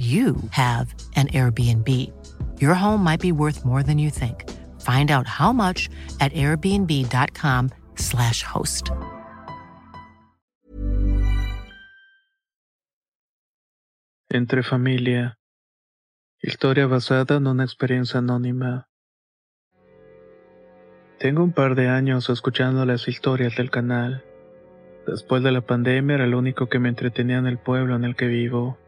you have an Airbnb. Your home might be worth more than you think. Find out how much at airbnb.com/slash host. Entre familia. Historia basada en una experiencia anónima. Tengo un par de años escuchando las historias del canal. Después de la pandemia era lo único que me entretenía en el pueblo en el que vivo.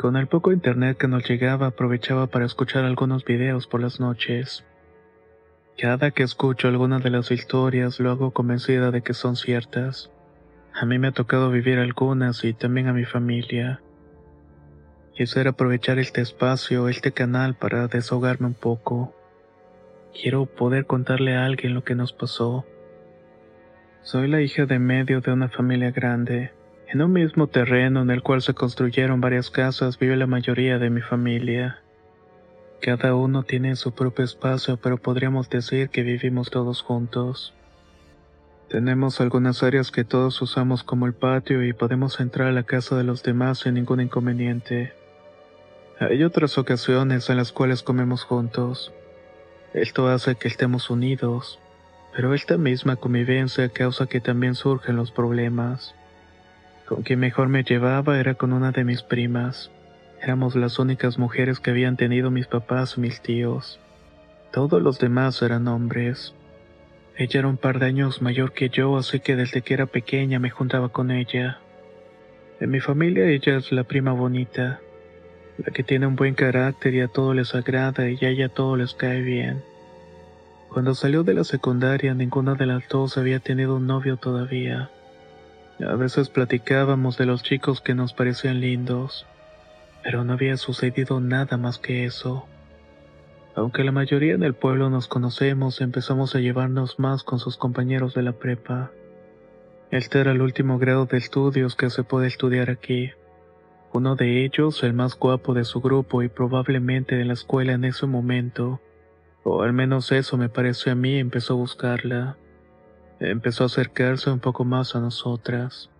Con el poco internet que nos llegaba aprovechaba para escuchar algunos videos por las noches. Cada que escucho alguna de las historias lo hago convencida de que son ciertas. A mí me ha tocado vivir algunas y también a mi familia. Quisiera aprovechar este espacio, este canal para desahogarme un poco. Quiero poder contarle a alguien lo que nos pasó. Soy la hija de medio de una familia grande. En un mismo terreno en el cual se construyeron varias casas vive la mayoría de mi familia. Cada uno tiene su propio espacio, pero podríamos decir que vivimos todos juntos. Tenemos algunas áreas que todos usamos como el patio y podemos entrar a la casa de los demás sin ningún inconveniente. Hay otras ocasiones en las cuales comemos juntos. Esto hace que estemos unidos, pero esta misma convivencia causa que también surgen los problemas. Con quien mejor me llevaba era con una de mis primas. Éramos las únicas mujeres que habían tenido mis papás mis tíos. Todos los demás eran hombres. Ella era un par de años mayor que yo, así que desde que era pequeña me juntaba con ella. En mi familia ella es la prima bonita, la que tiene un buen carácter y a todo les agrada y a ella todo les cae bien. Cuando salió de la secundaria ninguna de las dos había tenido un novio todavía. A veces platicábamos de los chicos que nos parecían lindos, pero no había sucedido nada más que eso. Aunque la mayoría en el pueblo nos conocemos, empezamos a llevarnos más con sus compañeros de la prepa. Este era el último grado de estudios que se puede estudiar aquí. Uno de ellos, el más guapo de su grupo y probablemente de la escuela en ese momento, o al menos eso me pareció a mí, empezó a buscarla. Empezó a acercarse un poco más a nosotras.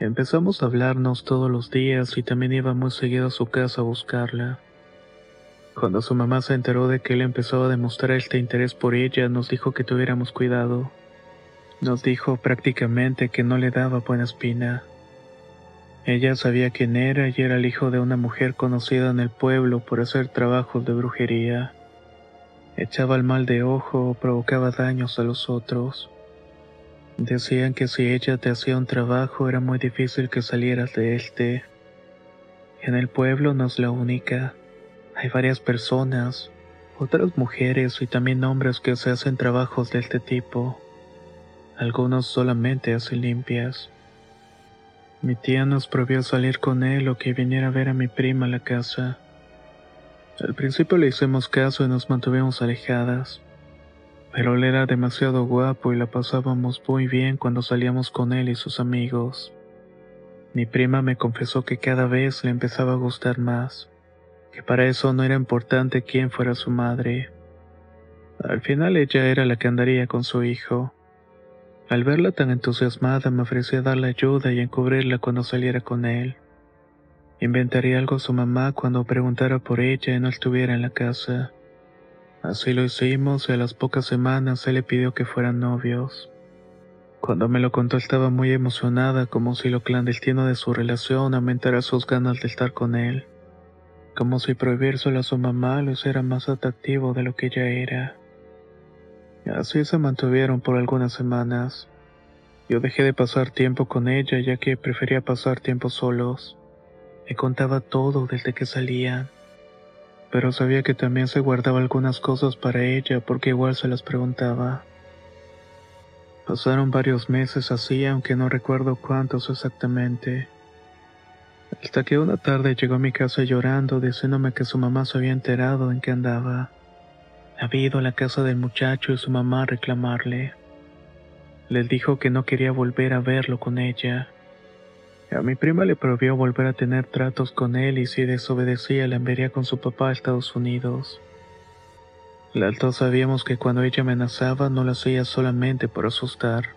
Empezamos a hablarnos todos los días y también iba muy seguido a su casa a buscarla. Cuando su mamá se enteró de que él empezaba a demostrar este interés por ella, nos dijo que tuviéramos cuidado. Nos dijo prácticamente que no le daba buena espina. Ella sabía quién era y era el hijo de una mujer conocida en el pueblo por hacer trabajos de brujería echaba el mal de ojo o provocaba daños a los otros. Decían que si ella te hacía un trabajo era muy difícil que salieras de este. En el pueblo no es la única. Hay varias personas, otras mujeres y también hombres que se hacen trabajos de este tipo. Algunos solamente hacen limpias. Mi tía nos prohibió salir con él o que viniera a ver a mi prima a la casa. Al principio le hicimos caso y nos mantuvimos alejadas, pero él era demasiado guapo y la pasábamos muy bien cuando salíamos con él y sus amigos. Mi prima me confesó que cada vez le empezaba a gustar más, que para eso no era importante quién fuera su madre. Al final ella era la que andaría con su hijo. Al verla tan entusiasmada me ofrecí a darle ayuda y encubrirla cuando saliera con él. Inventaría algo a su mamá cuando preguntara por ella y no estuviera en la casa. Así lo hicimos y a las pocas semanas él le pidió que fueran novios. Cuando me lo contó estaba muy emocionada como si lo clandestino de su relación aumentara sus ganas de estar con él. Como si prohibírselo a su mamá lo hiciera más atractivo de lo que ella era. Así se mantuvieron por algunas semanas. Yo dejé de pasar tiempo con ella ya que prefería pasar tiempo solos. Me contaba todo desde que salía, pero sabía que también se guardaba algunas cosas para ella porque igual se las preguntaba. Pasaron varios meses así, aunque no recuerdo cuántos exactamente. Hasta que una tarde llegó a mi casa llorando, diciéndome que su mamá se había enterado en qué andaba. Había ido a la casa del muchacho y su mamá a reclamarle. Les dijo que no quería volver a verlo con ella. A mi prima le prohibió volver a tener tratos con él y si desobedecía la enviaría con su papá a Estados Unidos. Las dos sabíamos que cuando ella amenazaba no lo hacía solamente por asustar,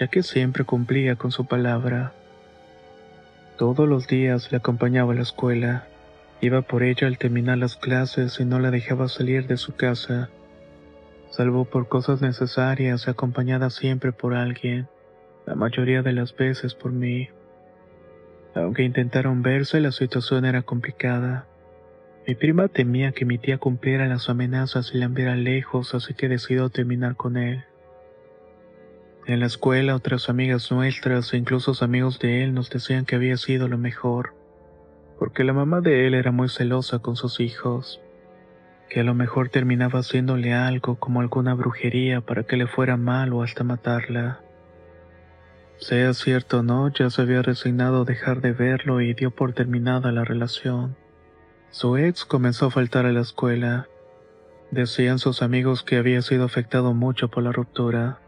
ya que siempre cumplía con su palabra. Todos los días le acompañaba a la escuela, iba por ella al terminar las clases y no la dejaba salir de su casa, salvo por cosas necesarias, acompañada siempre por alguien, la mayoría de las veces por mí. Aunque intentaron verse, la situación era complicada. Mi prima temía que mi tía cumpliera las amenazas y la enviara lejos, así que decidió terminar con él. En la escuela, otras amigas nuestras e incluso amigos de él nos decían que había sido lo mejor, porque la mamá de él era muy celosa con sus hijos, que a lo mejor terminaba haciéndole algo como alguna brujería para que le fuera mal o hasta matarla. Sea cierto o no, ya se había resignado a dejar de verlo y dio por terminada la relación. Su ex comenzó a faltar a la escuela. Decían sus amigos que había sido afectado mucho por la ruptura,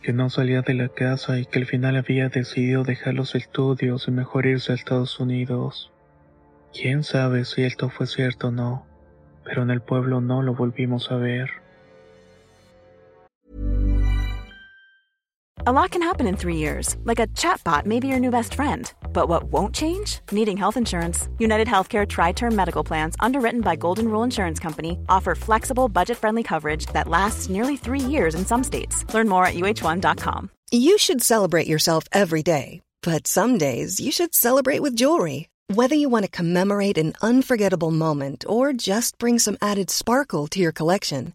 que no salía de la casa y que al final había decidido dejar los estudios y mejor irse a Estados Unidos. Quién sabe si esto fue cierto o no, pero en el pueblo no lo volvimos a ver. A lot can happen in three years, like a chatbot may be your new best friend. But what won't change? Needing health insurance. United Healthcare Tri Term Medical Plans, underwritten by Golden Rule Insurance Company, offer flexible, budget friendly coverage that lasts nearly three years in some states. Learn more at uh1.com. You should celebrate yourself every day, but some days you should celebrate with jewelry. Whether you want to commemorate an unforgettable moment or just bring some added sparkle to your collection,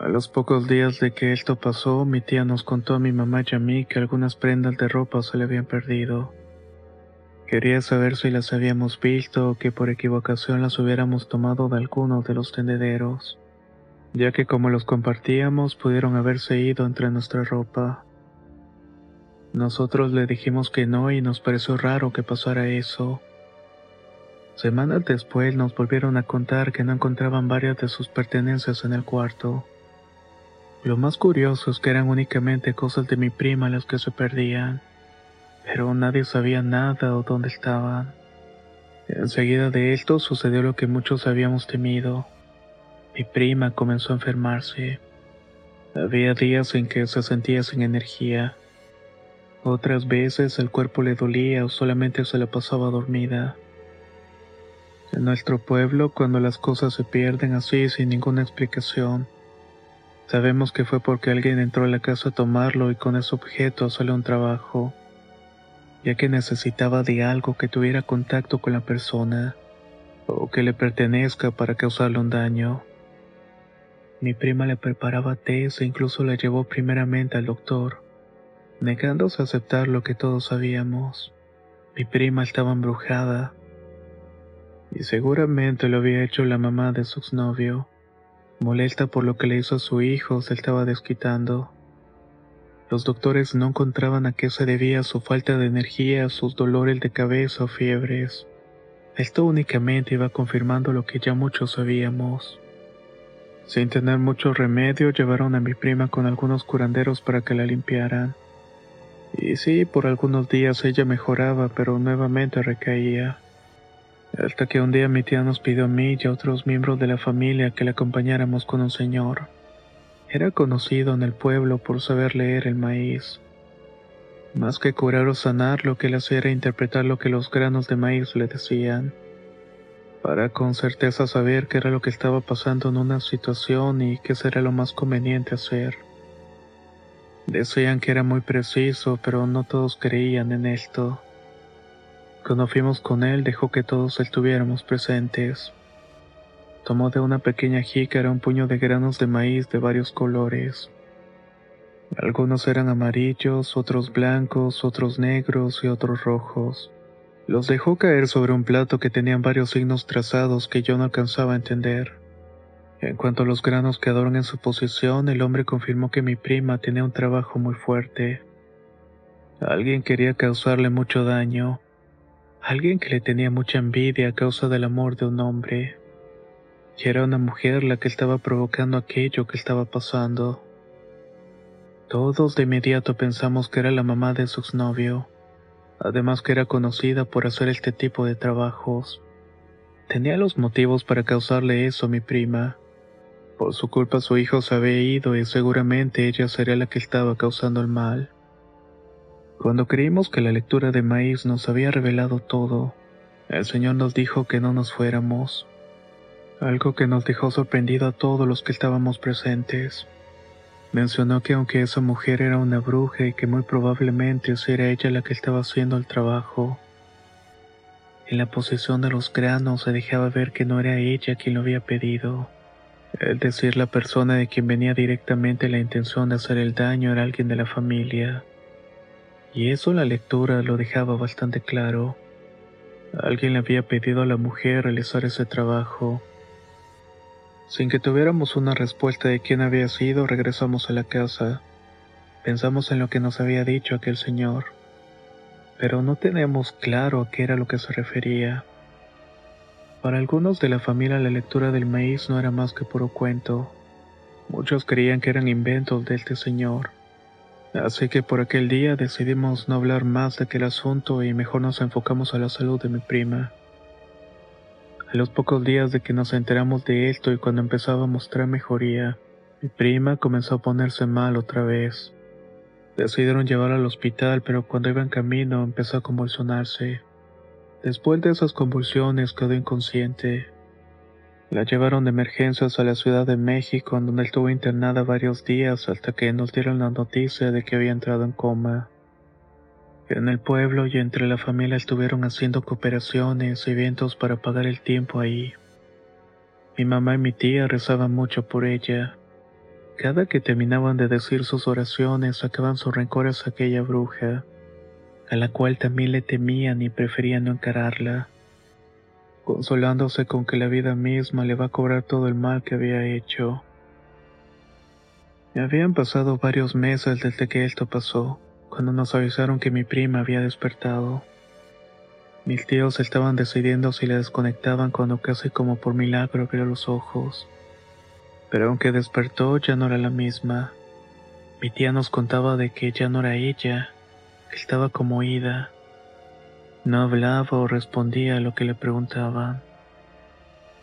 A los pocos días de que esto pasó, mi tía nos contó a mi mamá y a mí que algunas prendas de ropa se le habían perdido. Quería saber si las habíamos visto o que por equivocación las hubiéramos tomado de alguno de los tendederos, ya que como los compartíamos pudieron haberse ido entre nuestra ropa. Nosotros le dijimos que no y nos pareció raro que pasara eso. Semanas después nos volvieron a contar que no encontraban varias de sus pertenencias en el cuarto. Lo más curioso es que eran únicamente cosas de mi prima las que se perdían, pero nadie sabía nada o dónde estaban. Enseguida de esto sucedió lo que muchos habíamos temido. Mi prima comenzó a enfermarse. Había días en que se sentía sin energía. Otras veces el cuerpo le dolía o solamente se la pasaba dormida. En nuestro pueblo, cuando las cosas se pierden así sin ninguna explicación, Sabemos que fue porque alguien entró a la casa a tomarlo y con ese objeto salió un trabajo, ya que necesitaba de algo que tuviera contacto con la persona o que le pertenezca para causarle un daño. Mi prima le preparaba té e incluso la llevó primeramente al doctor, negándose a aceptar lo que todos sabíamos. Mi prima estaba embrujada y seguramente lo había hecho la mamá de su exnovio. Molesta por lo que le hizo a su hijo, se estaba desquitando. Los doctores no encontraban a qué se debía su falta de energía, sus dolores de cabeza o fiebres. Esto únicamente iba confirmando lo que ya muchos sabíamos. Sin tener mucho remedio, llevaron a mi prima con algunos curanderos para que la limpiaran. Y sí, por algunos días ella mejoraba, pero nuevamente recaía hasta que un día mi tía nos pidió a mí y a otros miembros de la familia que le acompañáramos con un señor. Era conocido en el pueblo por saber leer el maíz. Más que curar o sanar, lo que él hacía era interpretar lo que los granos de maíz le decían, para con certeza saber qué era lo que estaba pasando en una situación y qué sería lo más conveniente hacer. Decían que era muy preciso, pero no todos creían en esto. Cuando fuimos con él dejó que todos estuviéramos presentes. Tomó de una pequeña jícara un puño de granos de maíz de varios colores. Algunos eran amarillos, otros blancos, otros negros y otros rojos. Los dejó caer sobre un plato que tenían varios signos trazados que yo no alcanzaba a entender. En cuanto los granos quedaron en su posición, el hombre confirmó que mi prima tenía un trabajo muy fuerte. Alguien quería causarle mucho daño. Alguien que le tenía mucha envidia a causa del amor de un hombre. Y era una mujer la que estaba provocando aquello que estaba pasando. Todos de inmediato pensamos que era la mamá de su exnovio, además que era conocida por hacer este tipo de trabajos. Tenía los motivos para causarle eso a mi prima. Por su culpa su hijo se había ido y seguramente ella sería la que estaba causando el mal. Cuando creímos que la lectura de maíz nos había revelado todo, el Señor nos dijo que no nos fuéramos algo que nos dejó sorprendido a todos los que estábamos presentes. Mencionó que aunque esa mujer era una bruja y que muy probablemente era ella la que estaba haciendo el trabajo, en la posición de los granos se dejaba ver que no era ella quien lo había pedido. Es decir, la persona de quien venía directamente la intención de hacer el daño era alguien de la familia. Y eso la lectura lo dejaba bastante claro. Alguien le había pedido a la mujer realizar ese trabajo sin que tuviéramos una respuesta de quién había sido, regresamos a la casa. Pensamos en lo que nos había dicho aquel señor, pero no tenemos claro a qué era lo que se refería. Para algunos de la familia la lectura del maíz no era más que puro cuento. Muchos creían que eran inventos de este señor. Así que por aquel día decidimos no hablar más de aquel asunto y mejor nos enfocamos a la salud de mi prima. A los pocos días de que nos enteramos de esto y cuando empezaba a mostrar mejoría, mi prima comenzó a ponerse mal otra vez. Decidieron llevarla al hospital, pero cuando iba en camino empezó a convulsionarse. Después de esas convulsiones quedó inconsciente. La llevaron de emergencias a la Ciudad de México, en donde estuvo internada varios días hasta que nos dieron la noticia de que había entrado en coma. En el pueblo y entre la familia estuvieron haciendo cooperaciones y eventos para pagar el tiempo ahí. Mi mamá y mi tía rezaban mucho por ella. Cada que terminaban de decir sus oraciones sacaban sus rencores a aquella bruja, a la cual también le temían y preferían no encararla, consolándose con que la vida misma le va a cobrar todo el mal que había hecho. Habían pasado varios meses desde que esto pasó cuando nos avisaron que mi prima había despertado. Mis tíos estaban decidiendo si la desconectaban cuando casi como por milagro abrió los ojos. Pero aunque despertó ya no era la misma. Mi tía nos contaba de que ya no era ella, estaba como ida. No hablaba o respondía a lo que le preguntaban.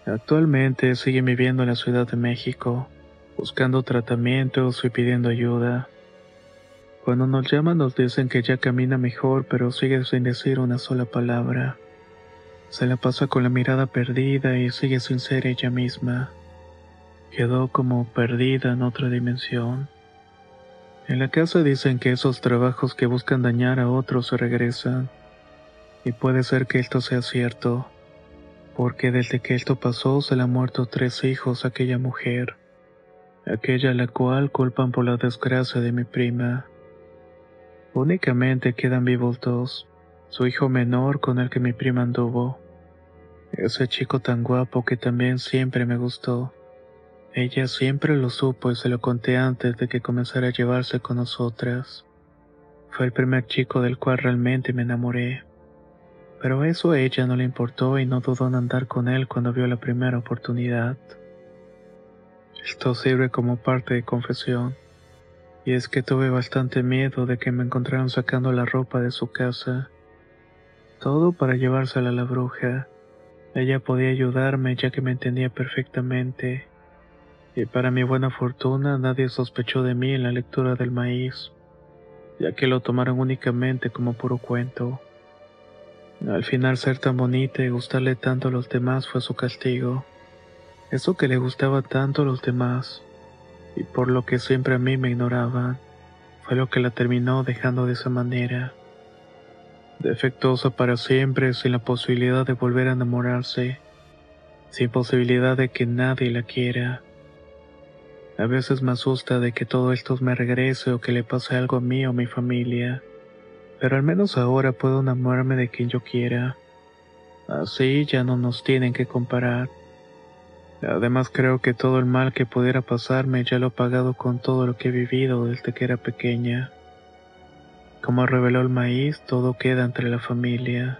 Actualmente sigue viviendo en la Ciudad de México, buscando tratamientos y pidiendo ayuda. Cuando nos llaman nos dicen que ya camina mejor, pero sigue sin decir una sola palabra. Se la pasa con la mirada perdida y sigue sin ser ella misma. Quedó como perdida en otra dimensión. En la casa dicen que esos trabajos que buscan dañar a otros se regresan. Y puede ser que esto sea cierto, porque desde que esto pasó se le han muerto tres hijos a aquella mujer, aquella la cual culpan por la desgracia de mi prima. Únicamente quedan vivos dos, su hijo menor con el que mi prima anduvo. Ese chico tan guapo que también siempre me gustó. Ella siempre lo supo y se lo conté antes de que comenzara a llevarse con nosotras. Fue el primer chico del cual realmente me enamoré. Pero eso a ella no le importó y no dudó en andar con él cuando vio la primera oportunidad. Esto sirve como parte de confesión y es que tuve bastante miedo de que me encontraran sacando la ropa de su casa. Todo para llevársela a la bruja. Ella podía ayudarme ya que me entendía perfectamente. Y para mi buena fortuna nadie sospechó de mí en la lectura del maíz, ya que lo tomaron únicamente como puro cuento. Al final ser tan bonita y gustarle tanto a los demás fue su castigo. Eso que le gustaba tanto a los demás y por lo que siempre a mí me ignoraban, fue lo que la terminó dejando de esa manera. Defectuosa para siempre, sin la posibilidad de volver a enamorarse. sin posibilidad de que nadie la quiera. A veces me asusta de que todo esto me regrese o que le pase algo a mí o a mi familia, pero al menos ahora puedo enamorarme de quien yo quiera. Así ya no nos tienen que comparar. Además creo que todo el mal que pudiera pasarme ya lo he pagado con todo lo que he vivido desde que era pequeña. Como reveló el maíz, todo queda entre la familia.